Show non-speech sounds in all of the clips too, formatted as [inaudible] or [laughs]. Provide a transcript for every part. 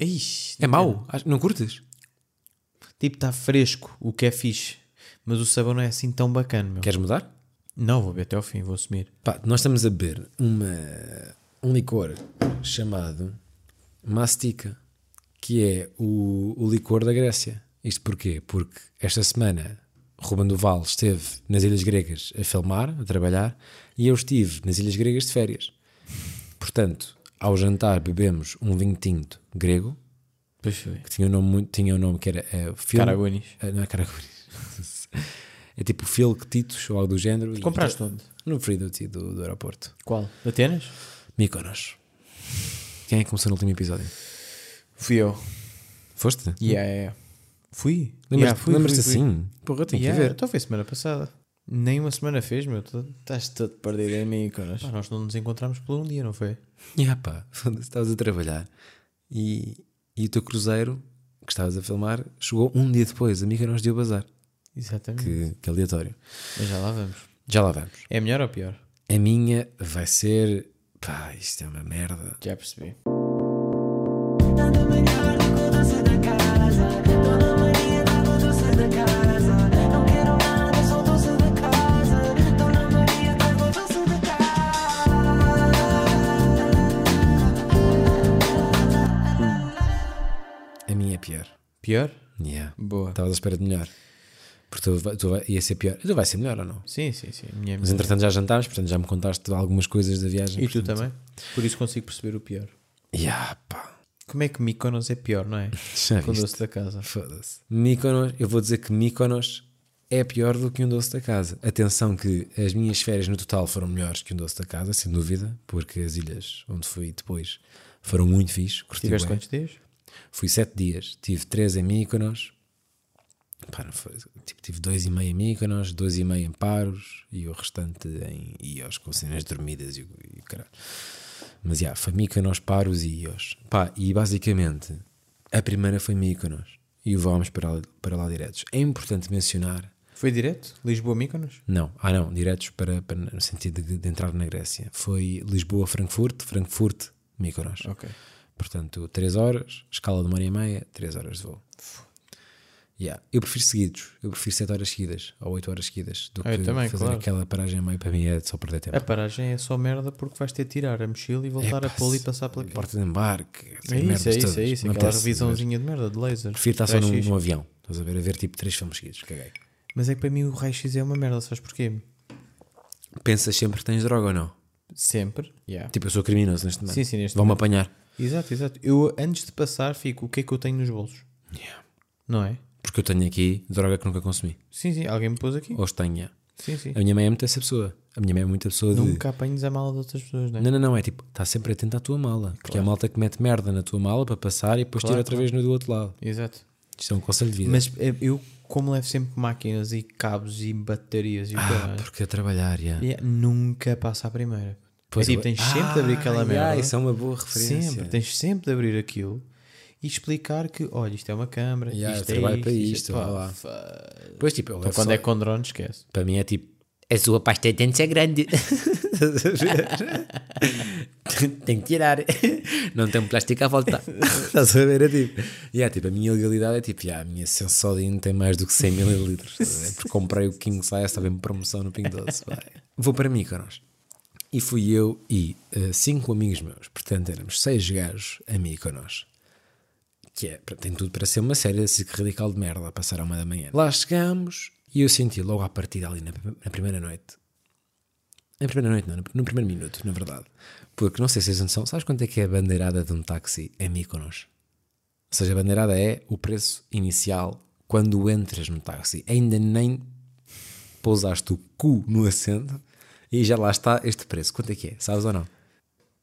Ixi, É mau? Não curtes? Tipo, está fresco, o que é fixe. Mas o sabor não é assim tão bacana, meu. Queres mudar? Não, vou beber até ao fim, vou assumir. Pá, nós estamos a beber uma, um licor chamado Mastica, que é o, o licor da Grécia. Isto porquê? Porque esta semana Ruben Duval esteve nas Ilhas Gregas a filmar, a trabalhar, e eu estive nas Ilhas Gregas de férias. Portanto, ao jantar bebemos um vinho tinto grego, Pois foi. que tinha um nome, muito, tinha um nome que era é, o filme, Caraguanis. Ah, não é Caraguanis. [laughs] é tipo Filk Titos ou algo do género. Compraste onde? No Freedom do, do aeroporto. Qual? Atenas? Mykonos. Quem é que começou no último episódio? Fui eu. Foste? Yeah, yeah. Fui. Lembras-te Yeah, fui, lembras-te fui, fui. assim? Porra, eu tenho Yeah, que ver. Então foi semana passada. Nem uma semana fez, meu. Tu- Estás todo perdido em mim, Conas. nós não nos encontramos por um dia, não foi? [laughs] Yeah, pá, estavas a trabalhar e, e o teu cruzeiro que estavas a filmar chegou um dia depois. A Mykonos deu bazar. Exatamente. Que, que aleatório. Mas já lá vamos. Já lá vamos. É melhor ou pior? A minha vai ser. Pá, isto é uma merda. Já percebi. Pior. Yeah. Boa. Estavas à espera de melhor. Porque tu, tu vai- ia ser pior. Tu vai ser melhor ou não? Sim, sim, sim. Minha Mas entretanto já jantámos, portanto já me contaste algumas coisas da viagem. E tu portanto- também? Por isso consigo perceber o pior. Yeah, pá. Como é que Mykonos é pior, não é? [laughs] Já Com o doce da casa. Foda-se. Mykonos, eu vou dizer que Mykonos é pior do que um doce da casa. Atenção que as minhas férias no total foram melhores que um doce da casa, sem dúvida, porque as ilhas onde fui depois foram muito fixe. Tiveste quantos dias? Fui sete dias, tive três em Mykonos, foi- tipo, tive dois e meio em Mykonos, dois e meio em Paros e o restante em Ios, com cenas dormidas e, e caralho. Mas já, foi Mykonos, Paros e Ios. Pá, e basicamente a primeira foi Mykonos e vamos para lá, para lá diretos. É importante mencionar Foi direto? Lisboa-Mykonos? não, ah não, diretos para, para- no sentido de, de entrar na Grécia. Foi Lisboa-Frankfurt, Frankfurt-Mykonos. Ok. Portanto, 3 horas, escala de uma hora e meia, 3 horas de voo. Yeah. Eu prefiro seguidos, eu prefiro 7 horas seguidas ou 8 horas seguidas do eu que também, fazer claro. aquela paragem a meio para mim é só perder tempo. A paragem é só merda porque vais ter de tirar a mochila e voltar a Epá, pôr e passar pela Porta de embarque, É isso, é isso, todas. é isso. Não Aquela apetece, revisãozinha de merda de laser. Prefiro estar só num, num avião, estás a ver, a ver tipo 3 filmes seguidos, caguei. Mas é que para mim o raio-x é uma merda, sabes porquê? Pensas sempre que tens droga ou não? Sempre. Yeah. Tipo, eu sou criminoso neste momento. Sim, sim, neste Vão-me apanhar. Exato, exato. Eu antes de passar fico, o que é que eu tenho nos bolsos? Não é? Porque eu tenho aqui droga que nunca consumi. Sim, sim, alguém me pôs aqui. Tenho. yeah. Sim, sim. A minha mãe é muito essa pessoa. A minha mãe é muito a pessoa de. Nunca apanhes a mala de outras pessoas, não é? Não, não, não, é tipo, está sempre atento à tua mala. Porque é a malta que mete merda na tua mala para passar e depois Claro, tira outra vez no do outro lado. Exato. Isto é um conselho de vida. Mas eh, eu, como levo sempre máquinas e cabos e baterias e o ah, caralho, porque a trabalhar, já. yeah, nunca passa a primeira. Pois é tipo, tens sempre de abrir aquela Ah, merda. yeah, isso é uma boa referência. Sempre, tens sempre de abrir aquilo e explicar que, olha, isto é uma câmara, Yeah, isto eu é trabalho isto, para isto, isto, pá, lá. Depois, tipo, Então, quando só- é com drone, esquece. Para mim é tipo, a sua pasta de dentes é grande. [laughs] Tem que tirar. Não tem plástico à volta. Estás a ver? É tipo, yeah, tipo, a minha legalidade é tipo, yeah, a minha Sensodin tem mais do que 100 ml. Porque comprei o King Size, estava em promoção no Ping Doce. vai. Vou para Mykonos. E fui eu e eh, cinco amigos meus. Portanto, éramos seis gajos a Mykonos. Que é, tem tudo para ser uma série de radical de merda a passar à uma da manhã. Lá chegamos e eu senti logo à partida ali na, na primeira noite. Na primeira noite, não, no primeiro minuto, na verdade. Porque não sei se vocês não são. Sabes quanto é que é a bandeirada de um táxi em Mykonos? Ou seja, a bandeirada é o preço inicial quando entras no táxi. Ainda nem pousaste o cu no assento e já lá está este preço. Quanto é que é? Sabes ou não?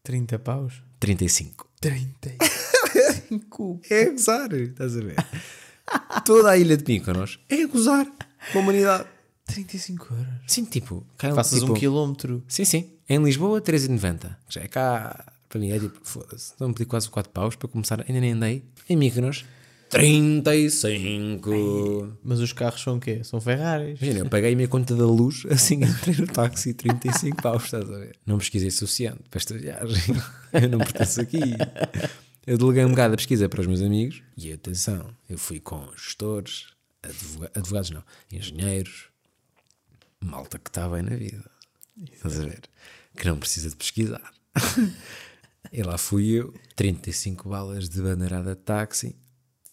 30 paus? 35. 35. [laughs] É gozar, estás a ver? Toda a ilha de Mykonos é gozar com a humanidade. 35 euros. Sim, tipo, Faças tipo, um quilómetro. Sim, sim. Em Lisboa, 3,90. Já é cá, para mim é tipo, foda-se. Estão a pedir quase 4 paus para começar. Ainda nem andei. Em Mykonos, 35. Mas os carros são o quê? São Ferraris. Imagina, eu paguei a minha conta da luz, [laughs] assim entrei no táxi, 35 paus, estás a ver? Não pesquisei o suficiente para esta viagem. [laughs] Eu não pertenço aqui. eu deleguei um bocado a pesquisa para os meus amigos e atenção, eu fui com gestores, advoga- advogados não, engenheiros, malta que está bem na vida. Estás a ver? Que não precisa de pesquisar. [laughs] e lá fui eu, 35 balas de bandeirada de táxi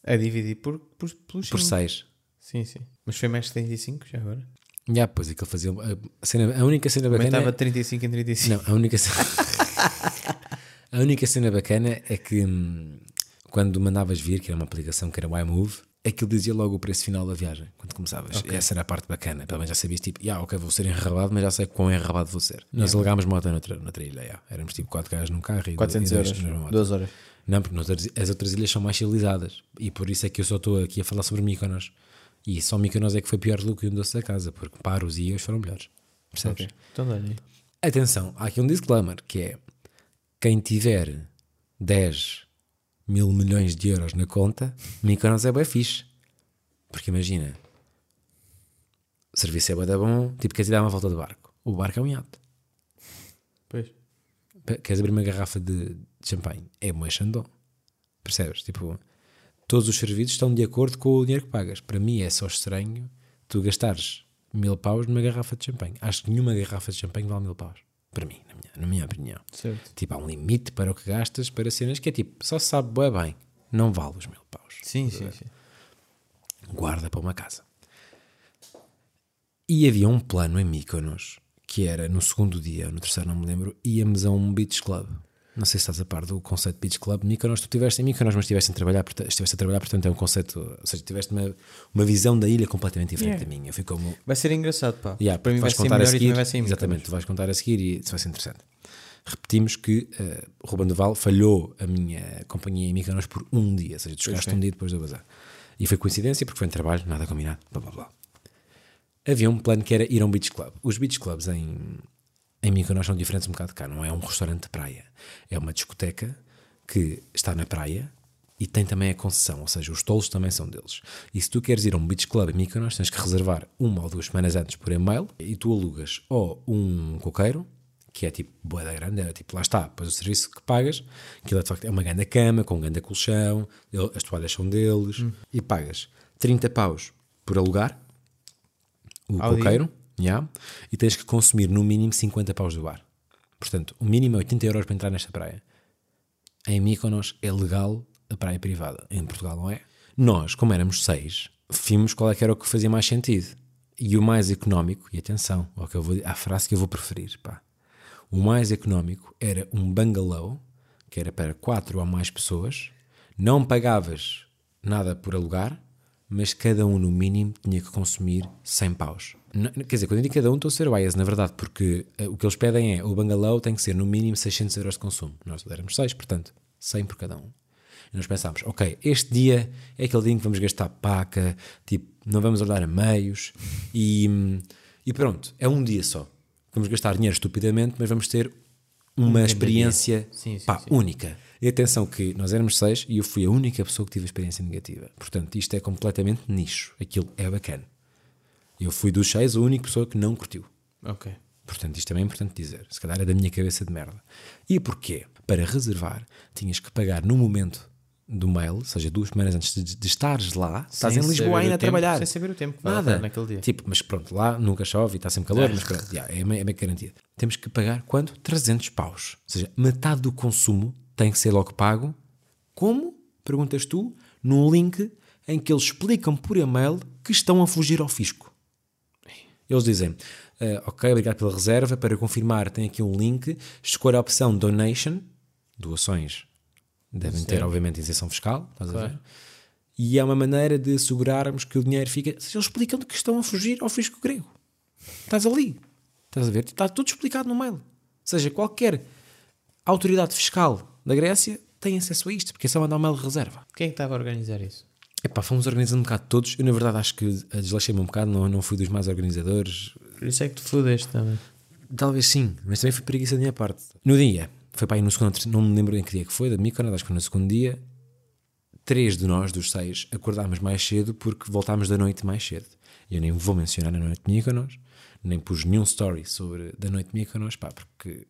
A dividir por, por, pelos por cinco. 6. Sim, sim. Mas foi mais de 35 já agora? Já, pois é que ele fazia. A, cena, a única cena bacana. Aumentava de 35 em 35. Não, a única cena. [laughs] a única cena bacana é que hum, quando mandavas vir, que era uma aplicação que era o iMove, aquilo dizia logo o preço final da viagem, quando começavas. Essa era a parte bacana. Pelo menos já sabias, tipo, yeah, ok, vou ser enrabado, mas já sei quão enrabado vou ser. Nós alugámos moto noutra, noutra ilha, yeah. éramos tipo 4 gajos num carro e 400 e dois euros. numa moto. 12 horas. Não, porque as outras ilhas são mais civilizadas e por isso é que eu só estou aqui a falar sobre Mykonos. E só Mykonos é que foi pior do que o doce da casa, porque Paros e Ias foram melhores. Percebes? Ok. Então dá aí. Atenção, há aqui um disclaimer que é quem tiver 10 mil milhões de euros na conta, Mykonos é bem fixe. Porque imagina, o serviço é bem bom, tipo, queres ir dar uma volta de barco. O barco é um iate. Pois. Queres abrir uma garrafa de, de champanhe? É uma Chandon. Percebes? Tipo, todos os serviços estão de acordo com o dinheiro que pagas. Para mim é só estranho tu gastares mil paus numa garrafa de champanhe. Acho que nenhuma garrafa de champanhe vale mil paus. Para mim, na minha, na minha opinião. Certo. Tipo, há um limite para o que gastas para cenas que é tipo, só se sabe bué bem, não vale os mil paus. Sim, sim, sim. Guarda para uma casa. E havia um plano em Mykonos que era no segundo dia, no terceiro não me lembro, íamos a um beach club. Não sei se estás a par do conceito de beach club. Mykonos, tu estiveste em Mykonos, mas estiveste a trabalhar, estiveste a trabalhar, portanto é um conceito, ou seja, tiveste uma, uma visão da ilha completamente diferente Yeah. da minha. Eu fui como, Vai ser engraçado, pá. Yeah, Para mim vai vais ser contar a melhor e seguir, também vai ser em Exatamente, tu vais contar a seguir e isso vai ser interessante. Repetimos que uh, Ruben Duval falhou a minha companhia em Mykonos por um dia, ou seja, tu chegaste um dia depois do bazar. E foi coincidência porque foi em trabalho, nada combinado, blá blá blá. Havia um plano que era ir a um beach club. Os beach clubs em, em Mykonos são diferentes um bocado de cá, não é um restaurante de praia. É uma discoteca que está na praia e tem também a concessão, ou seja, os tolos também são deles. E se tu queres ir a um beach club em Mykonos, tens que reservar uma ou duas semanas antes por e-mail e tu alugas ou um coqueiro, que é tipo boeda grande, é tipo, lá está, depois o serviço que pagas, aquilo é de facto é uma grande cama, com um grande colchão, as toalhas são deles, e pagas 30 paus por alugar o Ao dia. Já, e tens que consumir no mínimo 50 paus do bar. Portanto, o mínimo é 80 euros para entrar nesta praia. Em Mykonos é legal a praia privada. Em Portugal não é. Nós, como éramos seis, vimos qual é que era o que fazia mais sentido. E o mais económico, e atenção, ao que eu vou, à frase que eu vou preferir, pá. O mais económico era um bungalow, que era para quatro ou mais pessoas. Não pagavas nada por alugar, mas cada um no mínimo tinha que consumir 100 paus. Quer dizer, quando eu digo cada um, estou a ser bias, na verdade, porque eh, o que eles pedem é o bungalow tem que ser no mínimo 600 euros de consumo. Nós éramos 6, portanto, 100 por cada um. E nós pensámos, ok, este dia é aquele dia em que vamos gastar paca, tipo, não vamos olhar a meios e, hum, e pronto, é um dia só. Vamos gastar dinheiro estupidamente, mas vamos ter uma experiência Sim, sim, pá, sim. única. E atenção que nós éramos seis e eu fui a única pessoa que tive experiência negativa. Portanto, isto é completamente nicho. Aquilo é bacana. Eu fui dos seis a única pessoa que não curtiu. Ok. Portanto, isto também é importante dizer. Se calhar é da minha cabeça de merda. E porquê? Para reservar, tinhas que pagar no momento do mail, ou seja, duas semanas antes de, de estares lá, estás Sem em Lisboa ainda a tempo- trabalhar. sem saber o tempo que Nada. naquele dia. Tipo, mas pronto, lá nunca chove e está sempre calor, mas pronto, já, é meio, é meio garantido. Temos que pagar quanto? 300 paus. Ou seja, metade do consumo tem que ser logo pago. Como? Perguntas tu, num link em que eles explicam por e-mail que estão a fugir ao fisco. Eles dizem, "Ah, ok, obrigado pela reserva, para confirmar tem aqui um link, escolha a opção donation, doações devem ter obviamente isenção fiscal, estás a ver? E é uma maneira de assegurarmos que o dinheiro fica, eles explicam que estão a fugir ao fisco grego. Estás ali, estás a ver? Está tudo explicado no mail. Ou seja, qualquer autoridade fiscal da Grécia tem acesso a isto, porque é só mandar um mail de reserva. Quem é que estava a organizar isso? Epá, fomos organizando um bocado todos. Eu, na verdade, acho que desleixei-me um bocado, não, não fui dos mais organizadores. Por isso é que tu fudeste também. Talvez sim, mas também foi preguiça da minha parte. No dia, foi para aí no segundo, não me lembro em que dia que foi, da Mykonos, acho que foi no segundo dia. Três de nós, dos seis, acordámos mais cedo porque voltámos da noite mais cedo. Eu nem vou mencionar a noite de Mykonos, nem pus nenhum story sobre da noite de Mykonos, pá, porque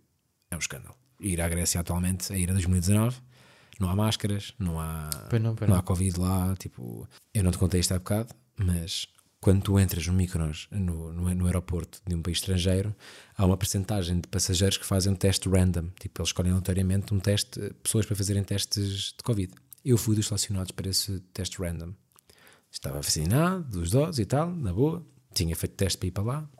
é um escândalo. Ir à Grécia atualmente, a ir a 2019, Não há máscaras, não há, Pois não, pois não não. há Covid lá. Tipo, eu não te contei isto há bocado, mas quando tu entras no Mykonos, no, no, no aeroporto de um país estrangeiro, há uma percentagem de passageiros que fazem um teste random. Tipo, eles escolhem aleatoriamente um teste, pessoas para fazerem testes de Covid. Eu fui dos selecionados para esse teste random. Estava vacinado, dos doses e tal, na boa. Tinha feito teste para ir para lá.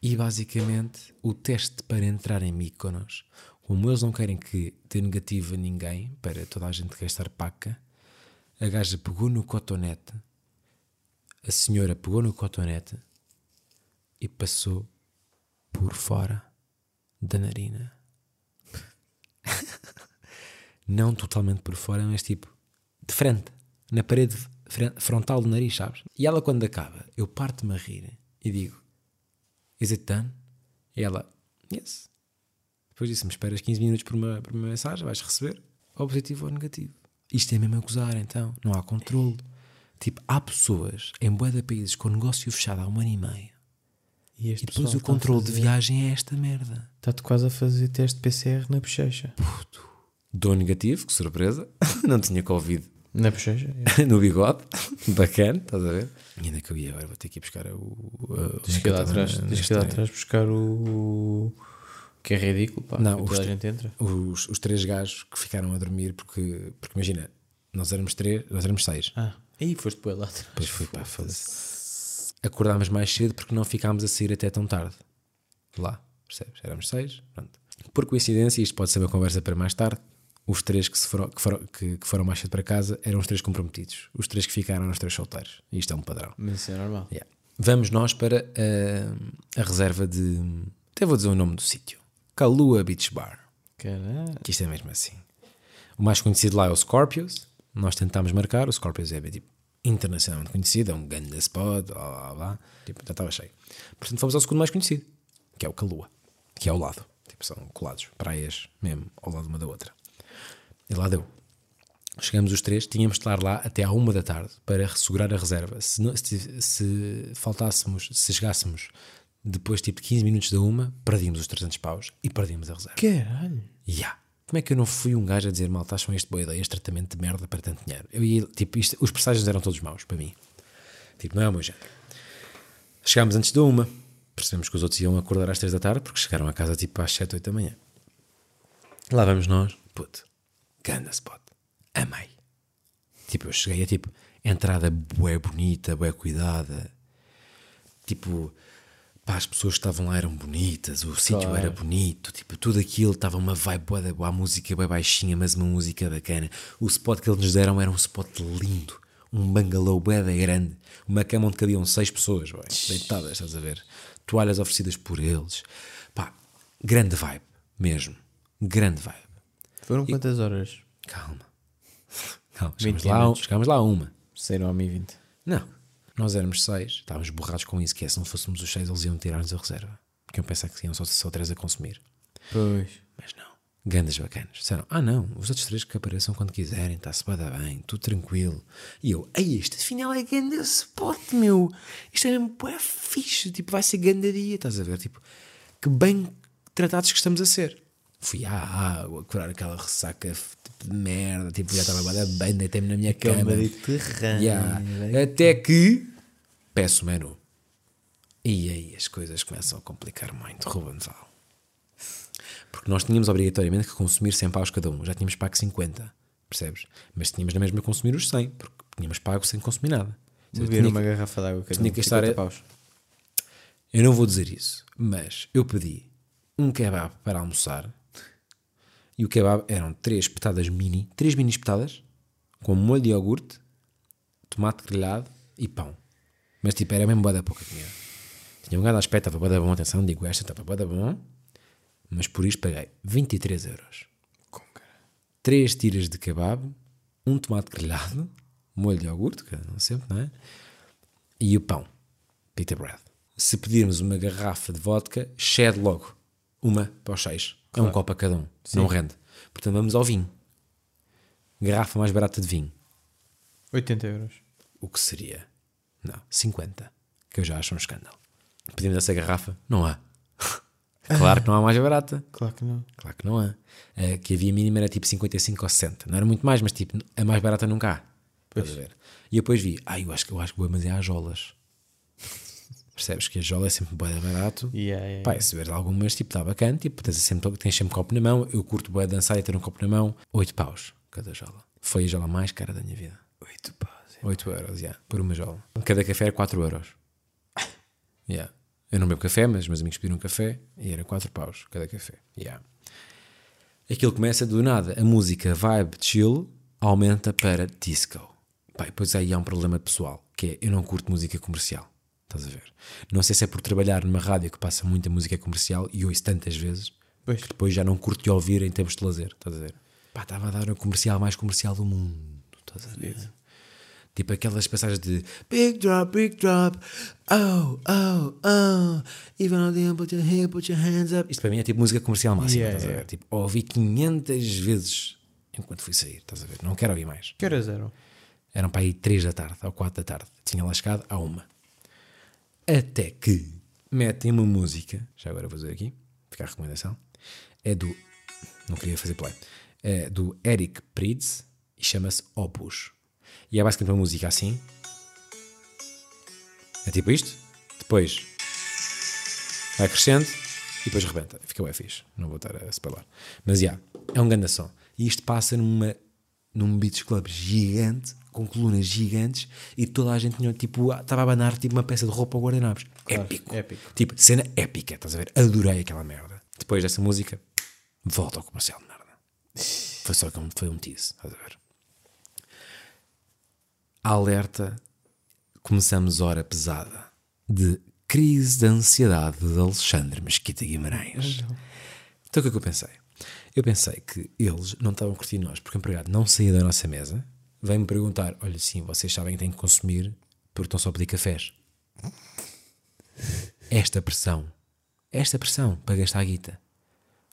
E basicamente, o teste para entrar em Mykonos, como eles não querem que dê negativo a ninguém, para toda a gente gastar paca, a gaja pegou no cotonete, a senhora pegou no cotonete e passou por fora da narina. [laughs] não totalmente por fora, mas tipo de frente, na parede frontal do nariz, sabes? E ela, quando acaba, eu parto-me a rir e digo: Is it done? E ela: Yes. Depois disse-me: Esperas 15 minutos por uma, por uma mensagem, vais receber, ou positivo ou negativo. Isto é mesmo a gozar, então, não há controle. Tipo, há pessoas em bué de países com negócio fechado há um ano e meio. E, E depois o controle de viagem é esta merda. Está-te quase a fazer teste PCR na bochecha. Dou negativo, que surpresa. [laughs] não tinha Covid Na bochecha? é. [laughs] no bigode. Bacana, estás a ver? E ainda que eu ia agora, vou ter que ir buscar o. o Diz que ir lá atrás, que ir lá atrás buscar o. Que é ridículo, pá. Não, os a gente entra. Os, os três gajos que ficaram a dormir, porque, porque imagina, nós éramos três, nós éramos seis. Ah, aí foste para lá atrás. Depois fui pá, foda-se. Acordámos mais cedo porque não ficámos a sair até tão tarde. Lá, percebes? Éramos seis. Pronto. Por coincidência, isto pode ser uma conversa para mais tarde. Os três que, se foram, que, foram, que, que foram mais cedo para casa eram os três comprometidos. Os três que ficaram eram os três solteiros. Isto é um padrão. Mas isso é normal. Yeah. Vamos nós para ah, a reserva de. Até vou dizer o nome do sítio: Kalua Beach Bar. Caralho. Que isto é mesmo assim. O mais conhecido lá é o Scorpios. Nós tentámos marcar. O Scorpios é tipo, internacionalmente conhecido, é um grande spot, blá blá blá. Tipo, já estava cheio. Portanto, fomos ao segundo mais conhecido, que é o Kalua, que é ao lado. Tipo, são colados, praias mesmo, ao lado uma da outra. E lá deu. Chegamos os três, tínhamos de estar lá até à uma da tarde para assegurar a reserva. Se, não- se, se faltássemos, se chegássemos depois tipo de 15 minutos da uma, perdíamos os 300 paus e perdíamos a reserva. Caralho. Ya. Como é que eu não fui um gajo a dizer mal, acham este boa ideia, este tratamento de merda para tanto dinheiro? Eu ia, tipo, isto, os presságios eram todos maus para mim. Tipo, não é o meu género. Chegámos antes da uma, percebemos que os outros iam acordar às três da tarde porque chegaram a casa tipo às sete, oito da manhã. Lá vamos nós, puto, ganda spot, amei. Tipo, eu cheguei a tipo, entrada bué bonita, bué cuidada, tipo, pá, as pessoas que estavam lá eram bonitas, o sítio era bonito, tipo, tudo aquilo estava uma vibe boa, boa, a música bem baixinha, mas uma música bacana. O spot que eles nos deram era um spot lindo, um bangalô da grande, uma cama onde cabiam seis pessoas, bué, deitadas, estás a ver? Toalhas oferecidas por eles, pá, grande vibe, mesmo, grande vibe. Foram quantas horas? Calma, [laughs] calma, 20 chegámos lá, chegámos lá a uma. Saíram ao 1020. Não. Nós éramos seis, estávamos borrados com isso, que é se não fôssemos os seis, eles iam tirar-nos a reserva. Porque eu pensava que iam só, só três a consumir. Pois. Mas não. Gandas bacanas. Disseram, ah não, os outros três que apareçam quando quiserem, está-se bem, bem, tudo tranquilo. E eu, ei, este afinal é ganda spot, meu. Isto é mesmo bué fixe, tipo, vai ser ganda dia, estás a ver? Tipo, que bem tratados que estamos a ser. Fui à água, curar aquela ressaca tipo, de merda, tipo, já estava bem, deitei-me na minha cama. Yeah. Até que peço o menu. E aí as coisas começam a complicar muito, Ruben Val. Porque nós tínhamos obrigatoriamente que consumir 100 paus cada um. Já tínhamos pago 50, percebes? Mas tínhamos na mesma consumir os 100, porque tínhamos pago sem consumir nada. Seja, Beber tinha uma que- garrafa de água. cada tinha um, que estar 50 a- paus. Eu não vou dizer isso, mas eu pedi um kebab para almoçar e o kebab eram três petadas mini, três mini petadas, com molho de iogurte, tomate grelhado e pão. Mas tipo, era mesmo boa da pouca comida. Tinha um gado aspecto, estava bué da bom, atenção, digo esta, estava da bom, mas por isto paguei 23 euros. Três tiras de kebab, um tomate grelhado, molho de iogurte, que não sempre, não é? E o pão, pita bread. Se pedirmos uma garrafa de vodka, shed logo. Uma para os seis. É um copo a cada um. Não rende. Portanto, vamos ao vinho. Garrafa mais barata de vinho. 80 euros. O que seria? Não, 50. Que eu já acho um escândalo. Pedimos essa garrafa? Não há. [laughs] Claro que não há mais barata. Claro que não. Claro que não há. A que havia mínima era tipo 55 ou 60. Não era muito mais, mas tipo, a mais barata nunca há. A ver? E eu depois vi, ah, eu acho que eu acho que vou mas é às jolas. Percebes que a jola é sempre bem barato. Yeah, yeah, Pá, se tiveres algumas, tipo, está bacana, tipo, tens sempre, tens sempre copo na mão. Eu curto bem dançar e ter um copo na mão. 8 paus cada jola. Foi a jola mais cara da minha vida. 8 paus. 8 euros, yeah, por uma jola. Cada café era 4 euros. [laughs] Yeah. Eu não bebo café, mas meus amigos pediram um café e era 4 paus cada café. Yeah. Aquilo começa do nada. A música vibe chill aumenta para disco. Pá, e depois aí há um problema pessoal, que é eu não curto música comercial. Estás a ver? Não sei se é por trabalhar numa rádio que passa muita música comercial e ouço tantas vezes Pois. que depois já não curto de ouvir em termos de lazer. Estás a ver? Pá, estava a dar o comercial mais comercial do mundo. Estás a ver? Tipo aquelas passagens de Big drop, big drop, oh, oh, oh, even on the put your hand, put your hands up. Isto para mim é tipo música comercial máxima, Yeah, estás a ver? Tipo, ouvi 500 vezes enquanto fui sair, estás a ver? Não quero ouvir mais. Que horas eram? Eram para aí 3 da tarde ou 4 da tarde. Tinha lá chegado à uma. Até que metem uma música, já agora vou fazer aqui, fica a recomendação, é do, não queria fazer play, é do Eric Prydz e chama-se Opus. E é basicamente uma música assim. É tipo isto. Depois vai crescendo e depois rebenta. Fica bem fixe. Não vou estar a spoiler. Mas já, é um grande som. E isto passa numa, num beach club gigante, com colunas gigantes, e toda a gente tinha, tipo, estava a abanar tipo uma peça de roupa ao guardanapos. Claro, épico. épico. Tipo, cena épica, estás a ver? Adorei aquela merda. Depois dessa música, volta ao comercial de merda. Foi só que foi um tease, estás a ver? Alerta, começamos hora pesada de crise de ansiedade de Alexandre Mesquita Guimarães. Então o que é que eu pensei? Eu pensei que eles não estavam a curtir nós porque o empregado não saía da nossa mesa, vem-me perguntar: olha, sim, vocês sabem que têm que consumir porque estão só a pedir cafés. Esta pressão, esta pressão para gastar a guita.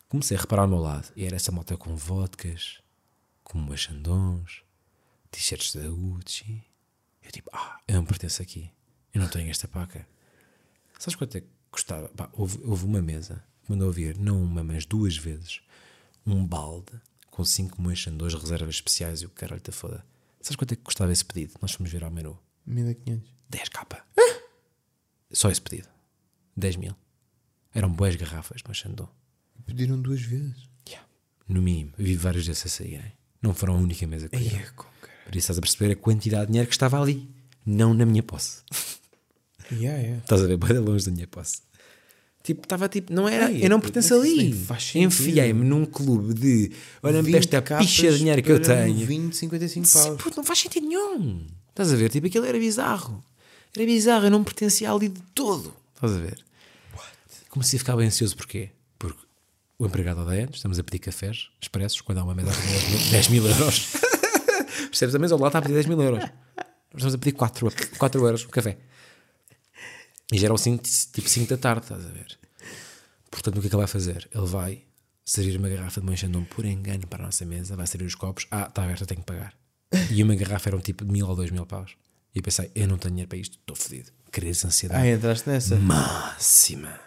Comecei a reparar ao meu lado e era essa moto com vodkas, com umas t-shirts da Gucci. Eu tipo, ah, eu não pertenço aqui. Eu não tenho esta paca. Sabes quanto é que custava? Houve, houve uma mesa que mandou vir, não uma, mas duas vezes, um balde com cinco moexandões reservas especiais e o caralho da foda. Sabes quanto é que custava esse pedido? Nós fomos ver ao menu. 1500. 10 capa. Só esse pedido. 10 mil. Eram boas garrafas, mas Xandão. Pediram duas vezes. Yeah. No mínimo. Eu vi vários desses a saírem. Não foram a única mesa que com cara. Por isso estás a perceber a quantidade de dinheiro que estava ali. Não na minha posse. [laughs] Yeah, yeah. Estás a ver? Bem longe da minha posse. Tipo, estava tipo, não era, Ai, eu não puto, pertenço ali. Enfiei-me num clube de olha-me para 20 esta picha de dinheiro que eu tenho. 20, 55 Sim, paus. puto, não faz sentido nenhum. Estás a ver? Tipo, aquilo era bizarro. Era bizarro, eu não pertencia ali de todo. Estás a ver? Comecei a ficar bem ansioso, porquê? Porque o empregado odeia-nos, estamos a pedir cafés expressos quando há uma mesa com 10 mil, [laughs] 10 mil euros. [laughs] Percebes? A mesa ao lado está a pedir 10 mil euros. Estamos a pedir 4, 4 euros o café. E já eram cinco, tipo 5 da tarde, estás a ver? Portanto, o que é que ele vai fazer? Ele vai servir uma garrafa de Monchandon por engano para a nossa mesa, vai servir os copos. Ah, está aberta, tenho que pagar. E uma garrafa era um tipo de mil ou dois mil paus. E eu pensei, eu não tenho dinheiro para isto, estou fodido. Crise de ansiedade Ah, entraste nessa? máxima.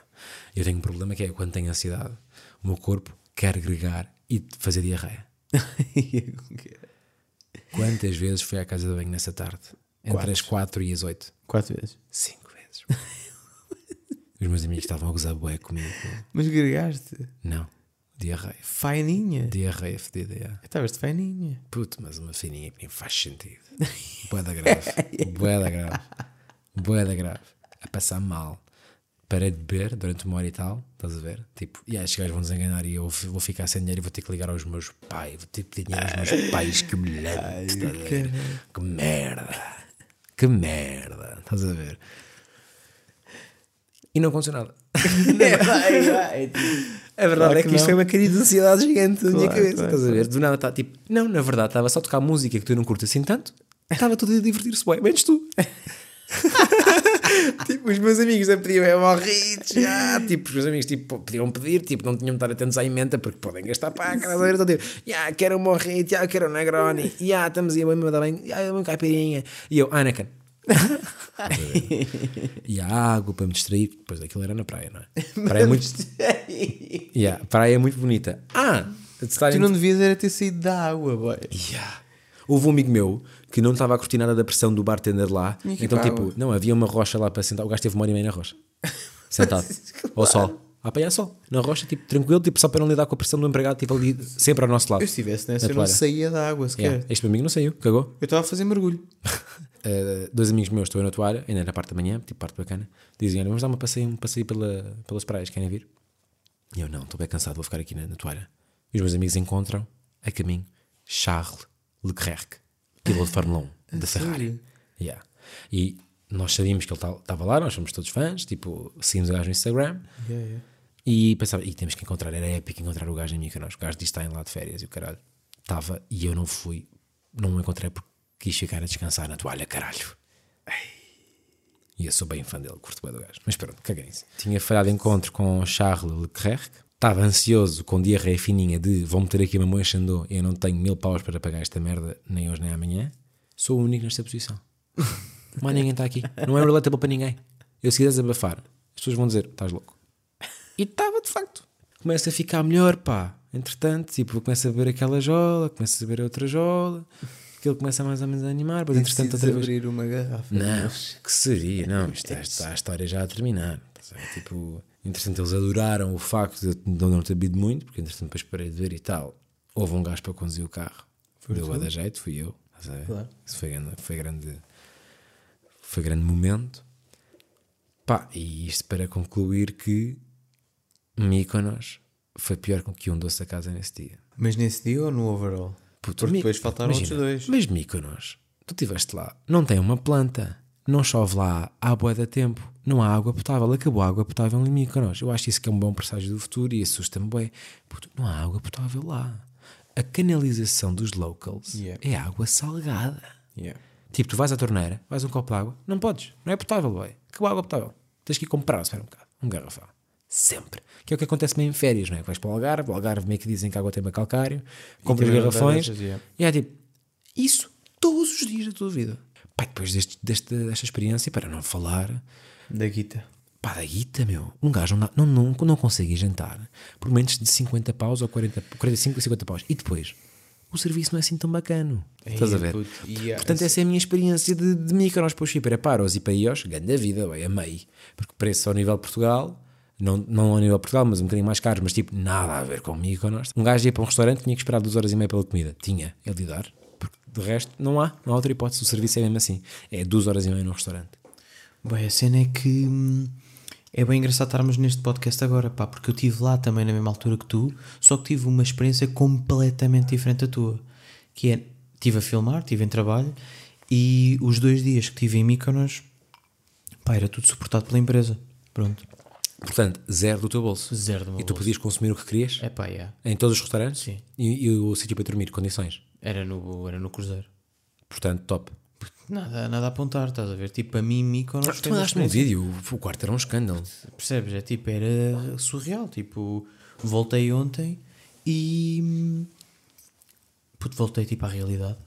Eu tenho um problema que é quando tenho ansiedade, o meu corpo quer gregar e fazer diarreia. [laughs] Quantas vezes fui à casa de banho nessa tarde? Entre Quatro. as 4 e as 8? Quatro vezes. Cinco vezes. [laughs] Os meus amigos estavam a gozar bué comigo. Mas gregaste. Não. Diarreia. Faininha. Diarreia fedida, é. Estavas de faininha. Puto, mas uma fininha que nem faz sentido. [laughs] Bué da grave. Bué da grave. Bué da grave. A passar mal. Parei de beber durante uma hora e tal, estás a ver? Tipo, e aí estes gajos vão-nos enganar e eu vou ficar sem dinheiro e vou ter que ligar aos meus pais. Vou ter que pedir dinheiro aos meus pais. Que humilhante, estás a ver? Que merda. Que merda. Estás a ver? E não aconteceu nada. A verdade Claro é que que isto foi uma crise de ansiedade gigante na minha cabeça. claro, estás a ver? Do nada está tipo, não, na verdade estava só a tocar música que tu não curtes assim tanto. Estava tudo a divertir-se bem, menos tu. tipo, os meus amigos a pedir é morritos, já. Tipo, os meus amigos tipo, podiam pedir, tipo, não tinham de estar atentos à emenda porque podem gastar para a casa. Então, tipo, já, quero um morrito, já, quero um Negroni, já, estamos aí, bem, bem, já, uma caipirinha. E eu, Anakin. E a água para me distrair. Depois aquilo era na praia, não é? [laughs] Praia é muito, yeah, praia é muito bonita. Ah! Tu não devias era ter saído da água, boy. Yeah. Houve um amigo meu que não estava a curtir nada da pressão do bartender lá. Então, tipo, água. não, havia uma rocha lá para sentar. O gajo teve uma hora e meia na rocha. [laughs] Sentado. Ao sol. A apanhar sol. Na rocha, tipo, tranquilo, tipo, só para não lidar com a pressão do empregado, tipo, ali, sempre ao nosso lado. Eu se estivesse nessa, Na eu não saía da água sequer. Yeah. Este amigo não saiu, cagou. Eu estava a fazer mergulho. Uh, [laughs] dois amigos meus estão na toalha, ainda na parte da manhã, tipo parte bacana, Olha, vamos dar uma passeio, um passeio pela, pelas praias, querem vir? E eu não, estou bem cansado, vou ficar aqui na, na toalha. E os meus amigos encontram a caminho Charles Leclerc, piloto de Fórmula 1 da Ferrari. Yeah. E nós sabíamos que ele estava lá, nós somos todos fãs, tipo, seguimos o gajo no Instagram. Yeah, yeah. E pensava, e temos que encontrar, era épico encontrar o gajo em Mykonos. O gajo disse que está em lá de férias e o caralho. Estava e eu não fui, não o encontrei porque quis ficar a descansar na toalha, caralho. E eu sou bem fã dele, curto bem do gajo. Mas pronto, caguem-se. Tinha falhado encontro com Charles Leclerc. Estava ansioso com diarreia fininha de vou meter aqui uma moa Xandô e eu não tenho mil paus para pagar esta merda nem hoje nem amanhã. Sou o único nesta posição. [laughs] Mas ninguém está aqui. Não é relatable para ninguém. Eu se quiseres abafar, as pessoas vão dizer, estás louco. E estava de facto. Começa a ficar melhor, pá. Entretanto, tipo, começa a beber aquela jola, começa a beber outra jola, aquilo começa mais ou menos a animar, depois entretanto outra vez. abrir uma garrafa. Não, que seria, não, isto é- está a história já a terminar. Ver? Tipo, entretanto eles adoraram o facto de eu não ter bebido muito, porque entretanto depois parei de ver e tal. Houve um gajo para conduzir o carro. Deu a da jeito, fui eu. Ver? Claro. Isso foi grande, foi grande, foi grande momento. Pá, e isto para concluir que Mykonos foi pior que um doce da casa nesse dia. Mas nesse dia ou no overall? Puto, Porque depois faltaram imagina, outros dois. Mas Mykonos, tu estiveste lá, não tem uma planta, não chove lá há bué da tempo, não há água potável, acabou a água potável em Mykonos. Eu acho isso que é um bom presságio do futuro e assusta-me bué. Puto, não há água potável lá. A canalização dos locals Yeah. é água salgada. Yeah. Tipo, tu vais à torneira, vais um copo de água, não podes, não é potável, boy. A água potável. Tens que ir comprar, espera um bocado, um garrafão. Sempre. Que é o que acontece meio em férias, não é? Que vais para o Algarve, o Algarve meio que dizem que a água tem uma calcário, compras garrafões, yeah. e é tipo, isso todos os dias da tua vida. Pá, depois deste, deste, desta experiência, para não falar, Da guita. pá, da guita, meu, um gajo não, não, não, não consegue jantar por menos de 50 paus ou 40, 45 ou 50 paus. E depois, o serviço não é assim tão bacano. Estás a ver? puto, há- Portanto, essa é a minha experiência de, de Mykonos para o Chipre. É paros e paíos, grande vida, ué, amei. Porque preço ao nível de Portugal, não, não ao nível de Portugal, mas um bocadinho mais caros, mas tipo, nada a ver com Mykonos. Um gajo ia para um restaurante, tinha que esperar duas horas e meia pela comida. Tinha, é de dar. Porque de resto, não há, não há outra hipótese. O serviço é mesmo assim. É duas horas e meia no restaurante. Bem, a cena é que hum, é bem engraçado estarmos neste podcast agora, pá, porque eu estive lá também na mesma altura que tu, só que tive uma experiência completamente diferente da tua. Que é, estive a filmar, estive em trabalho e os dois dias que estive em Mykonos, pá, era tudo suportado pela empresa. Pronto. Portanto, zero do teu bolso. Zero do meu E tu bolso. podias consumir o que querias É pá, yeah. em todos os restaurantes Sim. E, e o sítio para dormir, condições. era, no, era no cruzeiro. Portanto, top. Nada, nada a apontar, estás a ver? Tipo, a mim, Mykonos Ah, Tu mandaste-me um vídeo, o quarto era um escândalo. Percebes? É tipo, era surreal. Tipo, voltei ontem e. Puto, voltei tipo à realidade.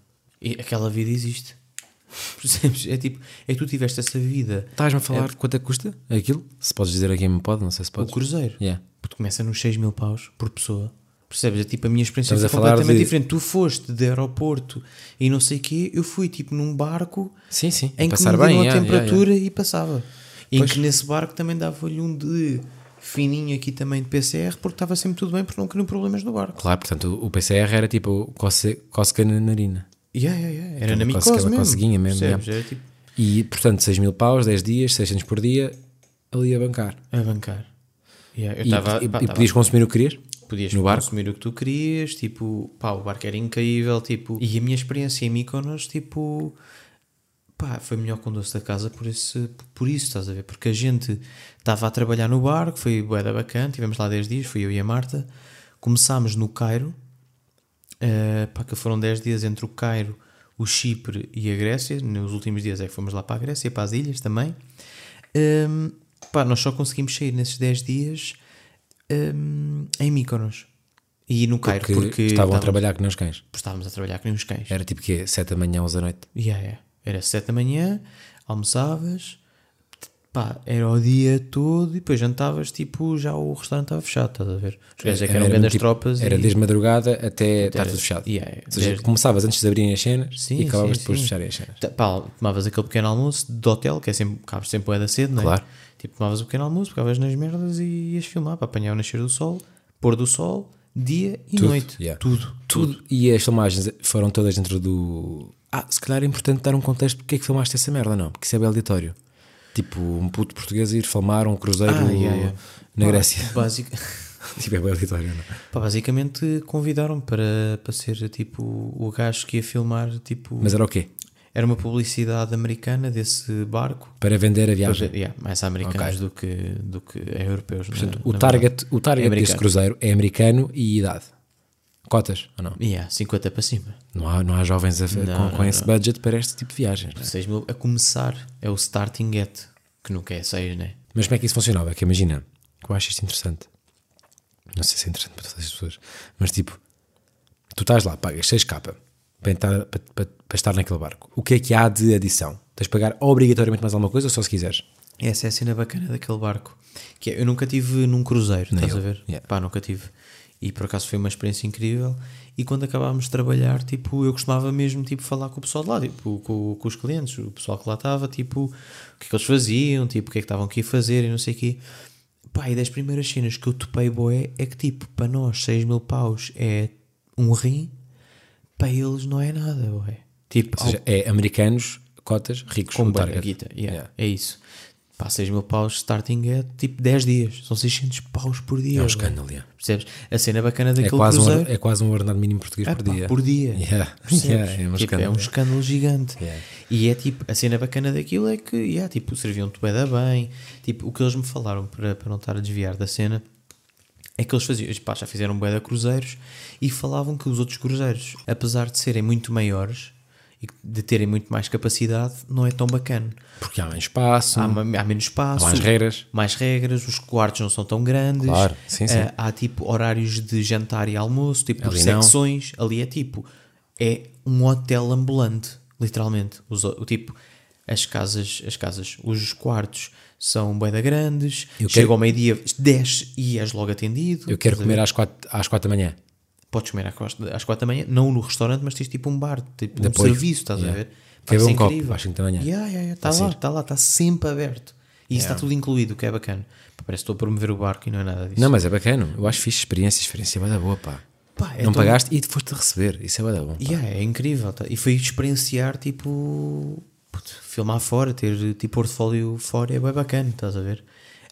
E aquela vida existe. [laughs] Percebes? É tipo, é que tu tiveste essa vida. Estás-me a falar quanto é que custa aquilo? Se podes dizer a quem me pode, não sei se O podes. cruzeiro. Yeah. Puto, começa nos 6 mil paus por pessoa. Percebes? É tipo, a minha experiência Estamos foi completamente de- diferente. Tu foste de aeroporto e não sei o quê. Eu fui tipo num barco Sim, sim. em que passar me bem, bem, a yeah, yeah, temperatura e passava. E em que nesse barco também dava-lhe um de fininho aqui também de PCR porque estava sempre tudo bem porque não queriam problemas no barco. Claro, portanto, o PCR era tipo cócega na narina. Yeah, yeah, yeah. Era Aquela na micose mesmo. coceguinha mesmo, percebes? Era tipo E, portanto, 6 mil paus, 10 dias, 600 por dia, ali a bancar. a bancar. Yeah, eu E, tava, e- pá, e tava- podias consumir o que querias? Podias no barco? consumir o que tu querias, tipo, pá, o barco era incrível, tipo, e a minha experiência em Mykonos, tipo, pá, foi melhor com o doce da casa por, esse, por isso, estás a ver? Porque a gente estava a trabalhar no barco, foi bué da bacana, tivemos lá 10 dias, fui eu e a Marta, começámos no Cairo, eh, pá, que foram 10 dias entre o Cairo, o Chipre e a Grécia, nos últimos dias é que fomos lá para a Grécia, para as ilhas também, Hum, pá, nós só conseguimos sair nesses 10 dias hum, em Mykonos e no Cairo, Porque, porque, estavam a trabalhar que não os cães. estávamos a trabalhar com uns cães. Era tipo que 7 da manhã, 11 da noite. Yeah, yeah. Era 7 da manhã, almoçavas, pá, era o dia todo e depois jantavas, tipo, já o restaurante estava fechado, estás a ver? Os gajos é que eram Era grandes tipo- tropas Era e... desde madrugada até estar tudo fechado. Yeah, Ou seja, desde- começavas antes de abrirem as cenas Sim, e acabavas sim, depois sim. de fecharem as cenas. Pá, tomavas aquele pequeno almoço de hotel, que é sempre, acabas sempre bué da cedo, não é? Claro. Tipo, tomavas o pequeno almoço, pegavas nas merdas e ias filmar para apanhar o nascer do sol, pôr do sol, dia e Tudo, noite. yeah. Tudo. Tudo. E as filmagens foram todas dentro do. Ah, se calhar é importante dar um contexto porque é que filmaste essa merda, não? Porque isso é bem aleatório. Tipo, um puto português ir filmar um cruzeiro Ah, yeah, yeah. na Pá, Grécia. basic- [laughs] tipo, é bem aleatório, não? pá, basicamente convidaram-me para, para ser tipo o gajo que ia filmar. Tipo, Mas era o quê? Era uma publicidade americana desse barco. Para vender a Para viagem. ver- yeah, mais americanos Ok. do, que, do que europeus. Portanto, na- o na target, verdade. o target É deste cruzeiro é americano e idade. Cotas ou não? Yeah, 50 para cima. Não há, não há jovens a- Não, com, não, com esse budget para este tipo de viagens. não é? 6 mil a começar. É o starting get, que nunca é 6, né? Mas como é que isso funcionava? É que imagina, que eu acho isto interessante. Não sei se é interessante para todas as pessoas, mas tipo, tu estás lá, pagas 6k para, entrar- para, para- para estar naquele barco. O que é que há de adição? Tens de pagar obrigatoriamente mais alguma coisa ou só se quiseres? Essa é a cena bacana daquele barco. Que é, eu nunca tive num cruzeiro, Nem estás eu. a ver? Yeah. Pá, nunca tive. E por acaso foi uma experiência incrível. E quando acabámos de trabalhar, tipo, eu costumava mesmo tipo, falar com o pessoal de lá, tipo, com, com os clientes, o pessoal que lá estava, tipo, o que é que eles faziam, tipo, o que é que estavam aqui a fazer e não sei o quê. Pá, e das primeiras cenas que eu topei boé é que, tipo, para nós 6 mil paus é um rim, para eles não é nada, boé. Tipo, Ou seja, é americanos, cotas, ricos, com target. guita, yeah, Yeah. É isso. Pá, 6 mil paus starting é tipo 10 dias. São 600 paus por dia. É um escândalo, yeah. Percebes? A cena bacana É daquele quase, um, cruzeiro. or- é quase um ordenado mínimo português Ah, por pá, dia. por dia. [laughs] Yeah. [laughs] Yeah, é um Tipo, escândalo. é um escândalo gigante. E é tipo, a cena bacana daquilo é que, yeah, tipo, serviam-te da bem. Tipo, o que eles me falaram para, para não estar a desviar da cena é que eles faziam, pá, já fizeram bué de cruzeiros e falavam que os outros cruzeiros, apesar de serem muito maiores e de terem muito mais capacidade, não é tão bacana. Porque há mais espaço, Há, há menos espaço, há mais regras. mais regras, os quartos não são tão grandes. Claro, sim, sim. Ah, há tipo horários de jantar e almoço, tipo Ali não. secções. Ali é tipo, é um hotel ambulante, literalmente. Os, o tipo, as casas, as casas, os quartos são da grandes. Eu Chega quero- ao meio-dia, desce e és logo atendido. Eu quero comer às 4, às da manhã. Podes comer às quatro, às quatro da manhã, não no restaurante, mas tens tipo um bar, tipo De um serviço, estás Yeah. a ver? Quer Vai ver ser um copo incrível. às cinco da manhã? Yeah, yeah, yeah. Está Vai lá, está lá, está sempre aberto. E isso está tudo incluído, o que é bacana. Parece que estou a promover o barco e não é nada disso. Não, mas é bacana. Eu acho fixe experiência. Experiência é bué da boa, pá. Pá, é não tão- pagaste e foste receber. Isso é bué da bom. Yeah, é incrível. tá? E foi experienciar, tipo, filmar fora, ter tipo portfólio fora é bem bacana, estás a ver?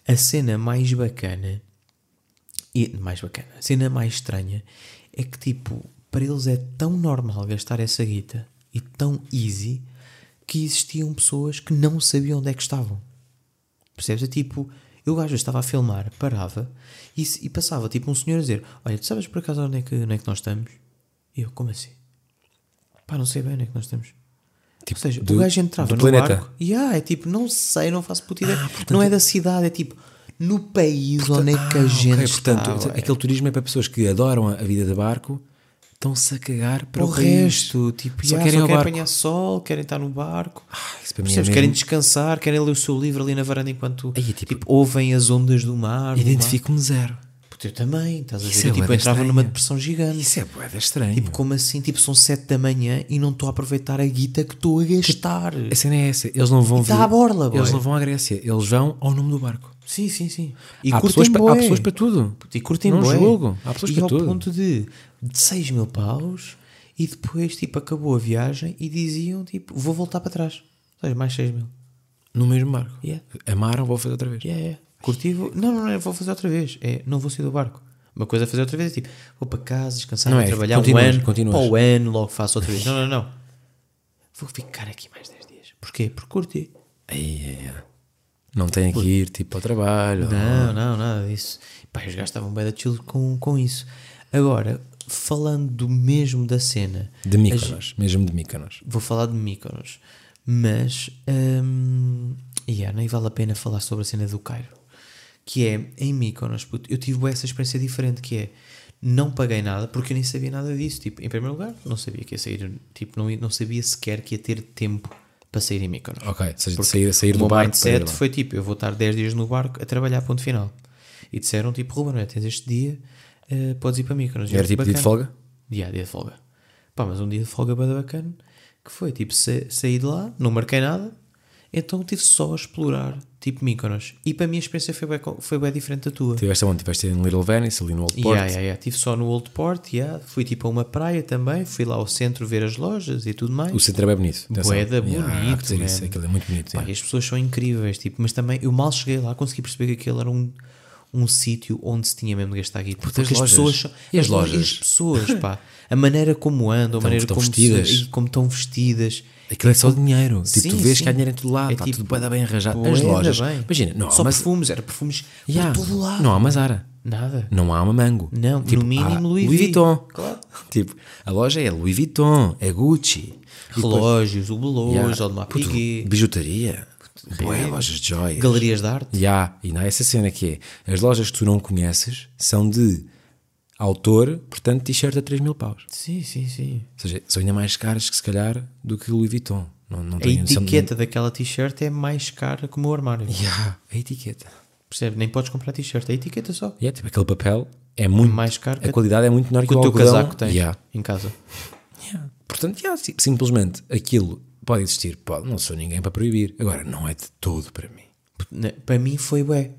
A cena mais bacana, e mais bacana, a cena mais estranha é que, tipo, para eles é tão normal gastar essa guita e tão easy que existiam pessoas que não sabiam onde é que estavam. Percebes? É tipo, eu às vezes estava a filmar, parava e, e passava tipo um senhor a dizer: Olha, tu sabes por acaso onde é que, onde é que nós estamos? E eu, como assim? Pá, não sei bem onde é que nós estamos. Tipo, Ou seja, do- o gajo entrava do no planeta. barco e ah, é tipo, não sei, não faço puta ideia. Ah, portanto- não é da cidade, é tipo, no país onde é que a Ah, gente ok, está. portanto, ué. aquele turismo é para pessoas que adoram a a vida de barco, estão-se a cagar para o o, resto, tipo, só já, querem só querem apanhar sol, querem estar no barco. Ah, é Querem descansar, querem ler o seu livro ali na varanda enquanto Aí, tipo, tipo, ouvem as ondas do mar. Identifico-me zero. Puta, eu também, estás a ver? Isso é Eu, tipo, entrava numa depressão gigante. Isso é boeda estranho. Tipo, como assim? Tipo, são 7 da manhã e não estou a aproveitar a guita que estou a gastar. A cena é essa. Eles não vão tá vir- à borla, boy. Eles não vão à Grécia. Eles vão ao nome do barco. Sim, sim, sim. E há, pessoas para, há pessoas para tudo. E curtem Não bué. julgo. Há pessoas e para ao tudo. ponto de, de 6 mil paus e depois, tipo, acabou a viagem e diziam, tipo, vou voltar para trás. Ou seja, mais 6 mil. No mesmo barco. Yeah. Amaram, vou fazer outra vez. Yeah, yeah. Curti, vou... Não, não, não, vou fazer outra vez. É, não vou sair do barco. Uma coisa é fazer outra vez, é tipo, vou para casa, descansar, Não é, trabalhar continuas, um ano, continuas. para o ano, logo faço outra vez. Não, não, não. Vou ficar aqui mais 10 dias. Porquê? Porque curti. Aí. Não tem que ir tipo ao trabalho. Não, não, nada disso. Pá, os gajos estavam bem da chill com, com isso. Agora, falando do mesmo da cena, De Mykonos, mesmo de Mykonos. vou falar de Mykonos, mas hum, yeah, nem vale a pena falar sobre a cena do Cairo, que é em Mykonos, puto, eu tive essa experiência diferente, que é não paguei nada porque eu nem sabia nada disso. Tipo, em primeiro lugar, não sabia que ia sair, tipo, não, não sabia sequer que ia ter tempo para sair em Mykonos. Ok, seja, sair, sair o do barco ir mindset foi tipo, eu vou estar 10 dias no barco a trabalhar, ponto final. E disseram tipo, Ruben, olha, tens este dia, eh, podes ir para Mykonos. E Era tipo dia de "Bacana." folga? Dia, dia de folga. Pá, mas um dia de folga bada bacana, que foi tipo, sa saí de lá, não marquei nada, então tive só a explorar, tipo Mykonos. E para mim a experiência foi bem, foi bem diferente da tua. Tiveste onde? Tiveste em Little Venice, ali no Old Port. Yeah, yeah, yeah. Tive só no Old Port, yeah. fui tipo a uma praia também, fui lá ao centro ver as lojas e tudo mais. O centro é bem bonito. atenção. Bué da Yeah, bonito, isso, aquilo é muito bonito. Pá, yeah. e as pessoas são incríveis, tipo, mas também eu mal cheguei lá, consegui perceber que aquele era um, um sítio onde se tinha mesmo de gastar guita. Porque as as lojas. pessoas E as lo- lojas? as pessoas, pá, a maneira como andam, a maneira como, vestidas. Se, como estão vestidas. Aquilo é só dinheiro. Tipo, Sim, tu vês sim. que há dinheiro em todo lado, É está tipo, tudo bué bem arranjado. As lojas. bem. Imagina, não, Só mas, perfumes, era perfumes Yeah, por todo lado. não há uma Zara. Nada. Não há uma Mango. Não, tipo, no mínimo Louis V. Vuitton. Claro. [laughs] Tipo, a loja é Louis Vuitton, é Gucci. Depois- Relógios, o Beloso, Yeah. Audemars Piguet, Bijutaria. Bué, lojas de joias. galerias de arte. Ya, e não é essa cena que é. As lojas que tu não conheces são de autor, portanto, t-shirt a 3 mil paus. Sim, sim, sim. Ou seja, são ainda mais caras que se calhar do que o Louis Vuitton. Não, não A noção de- etiqueta daquela t-shirt é mais cara que o meu armário. Ya, a etiqueta. Percebe? Nem podes comprar t-shirt, é a etiqueta só. Ya, tipo, aquele papel é muito mais caro A que- qualidade é muito menor que, Que o teu algodão. casaco tem Ya, em casa. ya. Portanto, sim- simplesmente aquilo pode existir. Pode, não sou ninguém para proibir. Agora, não é de todo para mim. Ne- Para mim foi bué.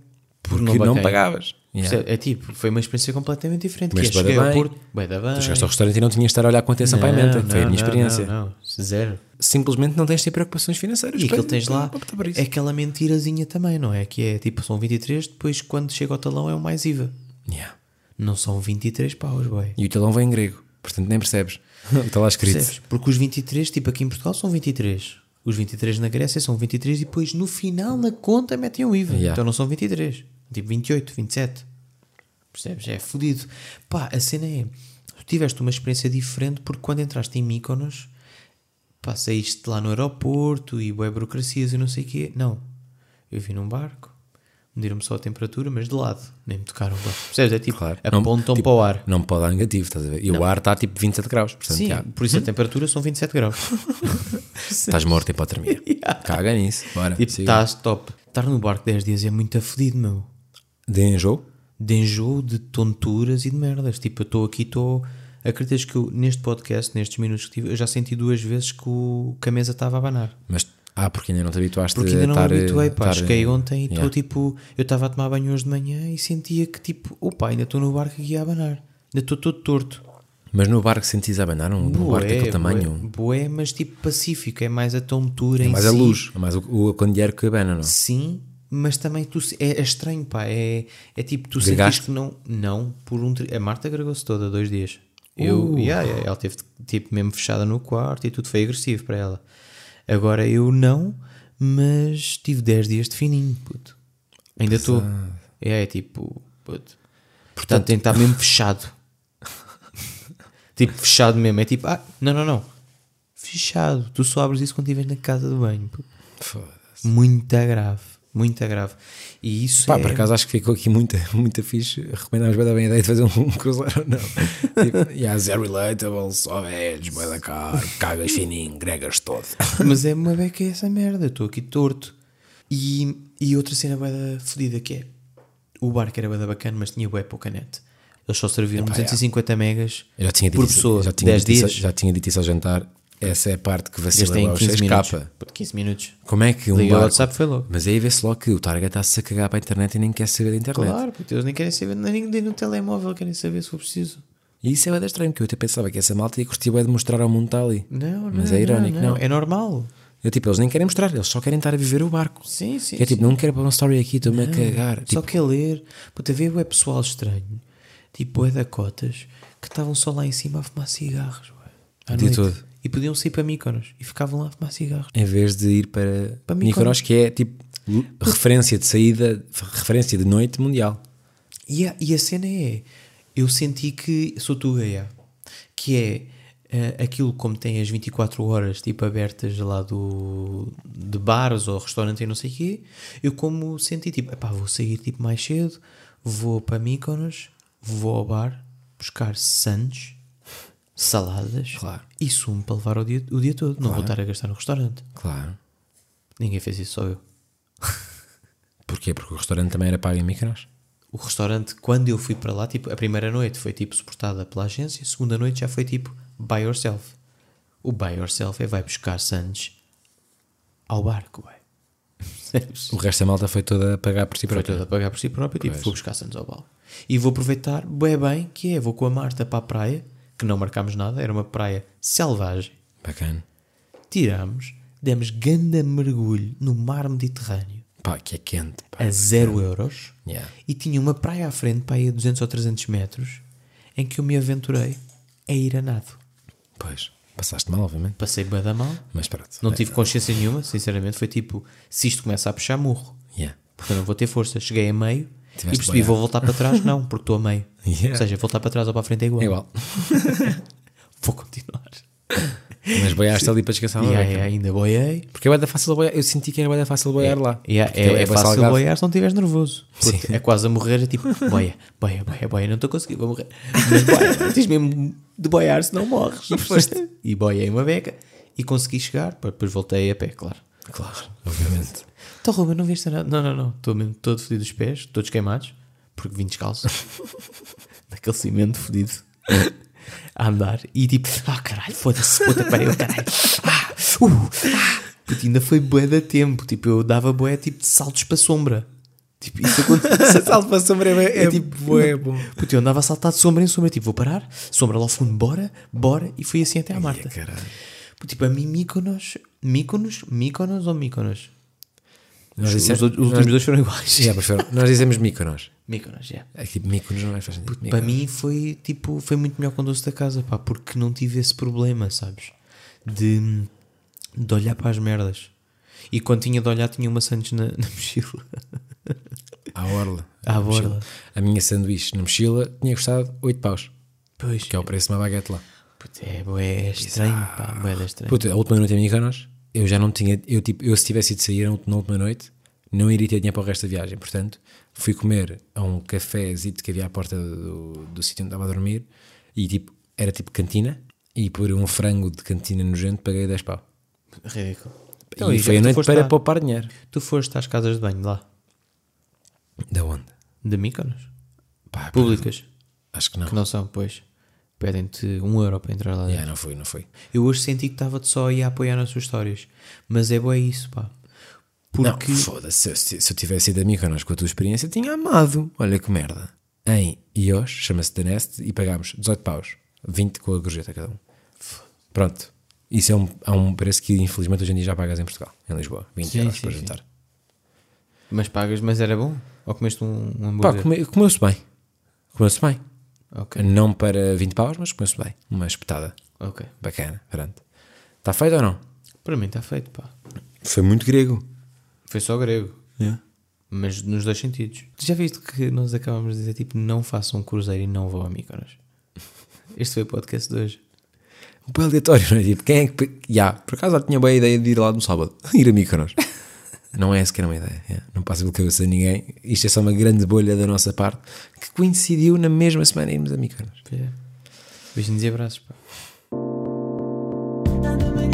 Porque não, baquei. pagavas. Percebe? É tipo, foi uma experiência completamente diferente. Mas que é, cheguei ao bem. Porto, bué da bem. Tu chegaste ao restaurante e não tinhas de estar a olhar com atenção para a menta. Foi a minha experiência. Não, não, zero. Simplesmente não tens de ter preocupações financeiras. E aquilo tens lá é aquela mentirazinha também, não é? Que é tipo, são 23, depois quando chega ao talão é o mais IVA. Ya. Não são 23 paus, bué. E o talão vem em grego, portanto nem percebes. [laughs] Está lá escrito. Percebes? Porque os 23, tipo aqui em Portugal, são 23. Os 23 na Grécia são 23 e depois no final na conta metem o IVA. Yeah. Então não são 23. Tipo 28, 27. Percebes? É fodido. Pá, a cena é. Tu tiveste uma experiência diferente porque quando entraste em Mykonos, pá, saíste lá no aeroporto e boé burocracias e não sei o quê. Não. Eu vim num barco, mediram-me só a temperatura, mas de lado. Nem me tocaram. Pá. Percebes? É tipo, Claro. apontam tipo, para o ar. Não pode dar negativo, estás a ver? E o ar está tipo 27 graus, portanto, Sim, por isso a temperatura são 27 graus. [laughs] estás morto e pode dormir. [laughs] Caga nisso, bora. Tipo, siga. estás top. Estar no barco 10 dias é muito afedido, meu. De enjoo? De enjoo, de tonturas e de merdas. Tipo, eu estou aqui, estou. Acreditas que eu, neste podcast, nestes minutos que tive, eu já senti duas vezes que, o, que a mesa estava a abanar. Mas, ah, porque ainda não te habituaste Porque a ainda não me estar, eh, habituei, pá. estar, Cheguei ontem e estou yeah. tipo. Eu estava a tomar banho hoje de manhã e sentia que tipo, opa, ainda estou no barco aqui a abanar. Ainda estou todo torto. Mas no barco sentís a abanar um, um barco daquele tamanho? bué, bué, mas tipo pacífico, é mais a tontura É em mais a si. luz, é mais o, o candeeiro que abana, não? Sim, mas também tu, é, é estranho, pá. É, é tipo, tu Gregaste? sentiste que não. Não, por um. A Marta agregou-se toda dois dias. Eu, Uh. yeah, yeah, ela teve tipo mesmo fechada no quarto e tudo foi agressivo para ela. Agora eu não, mas tive 10 dias de fininho, puto. Ainda estou. É, é tipo, puto. Portanto, tem que estar mesmo fechado. [laughs] tipo, fechado mesmo. É tipo, ah, não, não, não. Fechado. Tu só abres isso quando estiveres na casa do banho. puto. Foda-se. Muito grave, muito grave. E isso Pá, é. por acaso acho que ficou aqui muita, [laughs] muita fixe. Recomendamos bem bem a ideia de fazer um [laughs] cruzeiro ou não. tipo, yeah, zero relatable, só velhos, boi da caro, cagas fininho, gregas todo. [laughs] Mas é uma beca essa merda, eu estou aqui torto. E, e outra cena bué da fodida que é: o barco era da bacana, mas tinha bué pouca net. Eles só serviam 250 megas Eu já tinha dito por pessoa, já tinha 10 dito dias. já tinha dito isso ao jantar. Essa é a parte que vacila lá, os 15 6 minutos. capa. Puto, 15 minutos. Como é que um Liga o barco... WhatsApp, foi logo. Mas aí vê-se logo que o Targa está-se a cagar para a internet e nem quer saber da internet. Claro, porque eles nem querem saber, nem nem no telemóvel querem saber se for preciso. E isso é bem estranho, porque eu até pensava que essa malta ia curtir bué de mostrar ao mundo está ali. Não, não. Mas é irónico, não. É normal. Eu, tipo, eles nem querem mostrar, eles só querem estar a viver o barco. Sim, sim. Que é tipo, sim. não quero para uma story aqui, estou-me a cagar. Só Tipo, quer ler. Puta, ver é pessoal estranho, tipo é da cotas, que estavam só lá em cima a fumar cigarros. O dia todo. E podiam sair para Mykonos e ficavam lá a fumar cigarros. em vez de ir para, Para Mykonos, que é tipo referência de saída, referência de noite mundial. E a, e a cena é, eu senti que sou tu, Gaia, que é eh, aquilo como tem as 24 horas tipo abertas lá do de bares ou restaurante e não sei o quê, eu como senti tipo, epá, vou sair tipo mais cedo, vou para Mykonos, vou ao bar buscar sandes, saladas Claro. e sumo para levar o dia, o dia todo, não vou estar a gastar no restaurante. Claro. Ninguém fez isso, só eu. Porquê? Porque o restaurante também era pago em Mykonos? O restaurante, quando eu fui para lá, tipo, a primeira noite foi tipo suportada pela agência, a segunda noite já foi tipo by yourself. O by yourself é vai buscar sandes ao barco, ué. [laughs] O resto da malta foi toda a pagar por si Foi própria. toda a pagar por si próprio, tipo, vou buscar sandes ao barco. E vou aproveitar, bem bem, que é, vou com a Marta para a praia, que não marcámos nada, era uma praia selvagem. Bacana. Tirámos, demos ganda mergulho no mar Mediterrâneo Pá, que é quente. Pá. a zero euros Yeah. e tinha uma praia à frente, para aí a 200 ou 300 metros, em que eu me aventurei a ir a nado. Pois. Passaste mal, obviamente. Passei bué da mal, Mas pronto. não tive consciência nenhuma, sinceramente, foi tipo, se isto começa a puxar, morro. Yeah. Porque eu não vou ter força. Cheguei a meio e percebi, vou voltar para trás? [laughs] Não, porque estou a meio. Yeah. Ou seja, voltar para trás ou para a frente é igual. É igual. [laughs] Vou continuar. Mas boiaste ali para descansar aí, beca. ainda boiei. Porque é da fácil boiar. Eu senti que era da fácil boiar lá. Yeah, é, é bué fácil salgado. boiar se não estiveres nervoso. É quase a morrer, é tipo, [laughs] boia, boia, boia, boia, não estou a conseguir, vou morrer. Mas boia, tens mesmo de boiar se não morres. E boiei uma beca e consegui chegar, depois voltei a pé, claro. Claro, obviamente. Então, Ruben, não viste nada? Não, não, não, estou mesmo todo fodido os pés, todos queimados, porque vim descalço. [laughs] Daquele cimento fodido. A andar e tipo, ah caralho, foda-se, puta pariu, caralho. Ah, uh, ah. Puto, ainda foi bué da tempo, tipo, eu dava bué tipo de saltos para a sombra. Tipo, isso aconteceu. [laughs] Salto para a sombra é, É tipo, bué bom. Puto, eu andava a saltar de sombra em sombra, tipo, vou parar, sombra lá ao fundo, bora, bora, e foi assim até à Marta. caralho. Tipo, a mim, Míconos, Míconos, Míconos ou Míconos? Nós Os, dissemos- os últimos nós- dois foram iguais. Yeah, foram. Nós dizemos Mykonos. Míconos, já. É tipo, Mykonos não é sentido. Para mim foi tipo, foi muito melhor com o doce da casa, pá, porque não tive esse problema, sabes? De, de olhar para as merdas. E quando tinha de olhar, tinha uma Santos na, na mochila. À orla. À borla. mochila. A minha sanduíche na mochila tinha custado 8 paus. Pois, Que é o preço de uma baguete lá. Puto, é, bué, é estranho, pá, da estranho. Puta, a última noite em Mykonos, eu já não tinha. Eu, tipo, eu se tivesse ido sair na última noite, não iria ter dinheiro para o resto da viagem. Portanto, fui comer a um cafézito que havia à porta do, do sítio onde estava a dormir e tipo, era tipo cantina. E por um frango de cantina nojento paguei 10 pau. Ridículo. e Então, foi a noite para lá- poupar dinheiro. Tu foste às casas de banho lá, Da onde? de Míconos? Pá, Públicas, Acho que não. que não são, pois. Pedem-te um euro para entrar lá dentro. Yeah, não foi, não foi. Eu hoje senti que estava-te só aí a apoiar nas suas histórias. Mas é bué isso, pá. Porque... Não, foda-se. Se, se eu tivesse ido a Mykonos com a tua experiência, tinha amado. Olha que merda. Em IOS, chama-se The Nest, e pagámos 18 paus. 20 com a gorjeta cada um. Pronto. Isso é um, é um preço que infelizmente hoje em dia já pagas em Portugal, em Lisboa. 20 Sim, euros sim, para sim. jantar. Mas pagas, mas era bom? Ou comeste um, um Pá, hambúrguer? come- comeu-se bem. Comeu-se bem. Ok, Não para 20 paus, mas comeu-se bem. Uma espetada. ok. Bacana. Pronto. Está feito ou não? Para mim está feito, pá. Foi muito grego. Foi só grego. Mas nos dois sentidos. Tu já viste que nós acabamos de dizer, tipo, não façam um cruzeiro e não vão a Mykonos? [laughs] Este foi o podcast de hoje. Um pouco aleatório, não é? Tipo, quem é que. Já, por acaso já tinha boa ideia de ir lá no sábado. [laughs] Ir a Mykonos. Não é sequer uma ideia. é. Não passa pela cabeça de ninguém. Isto é só uma grande bolha da nossa parte que coincidiu na mesma semana irmos a Mykonos. É. Beijinhos e abraços, pá. Me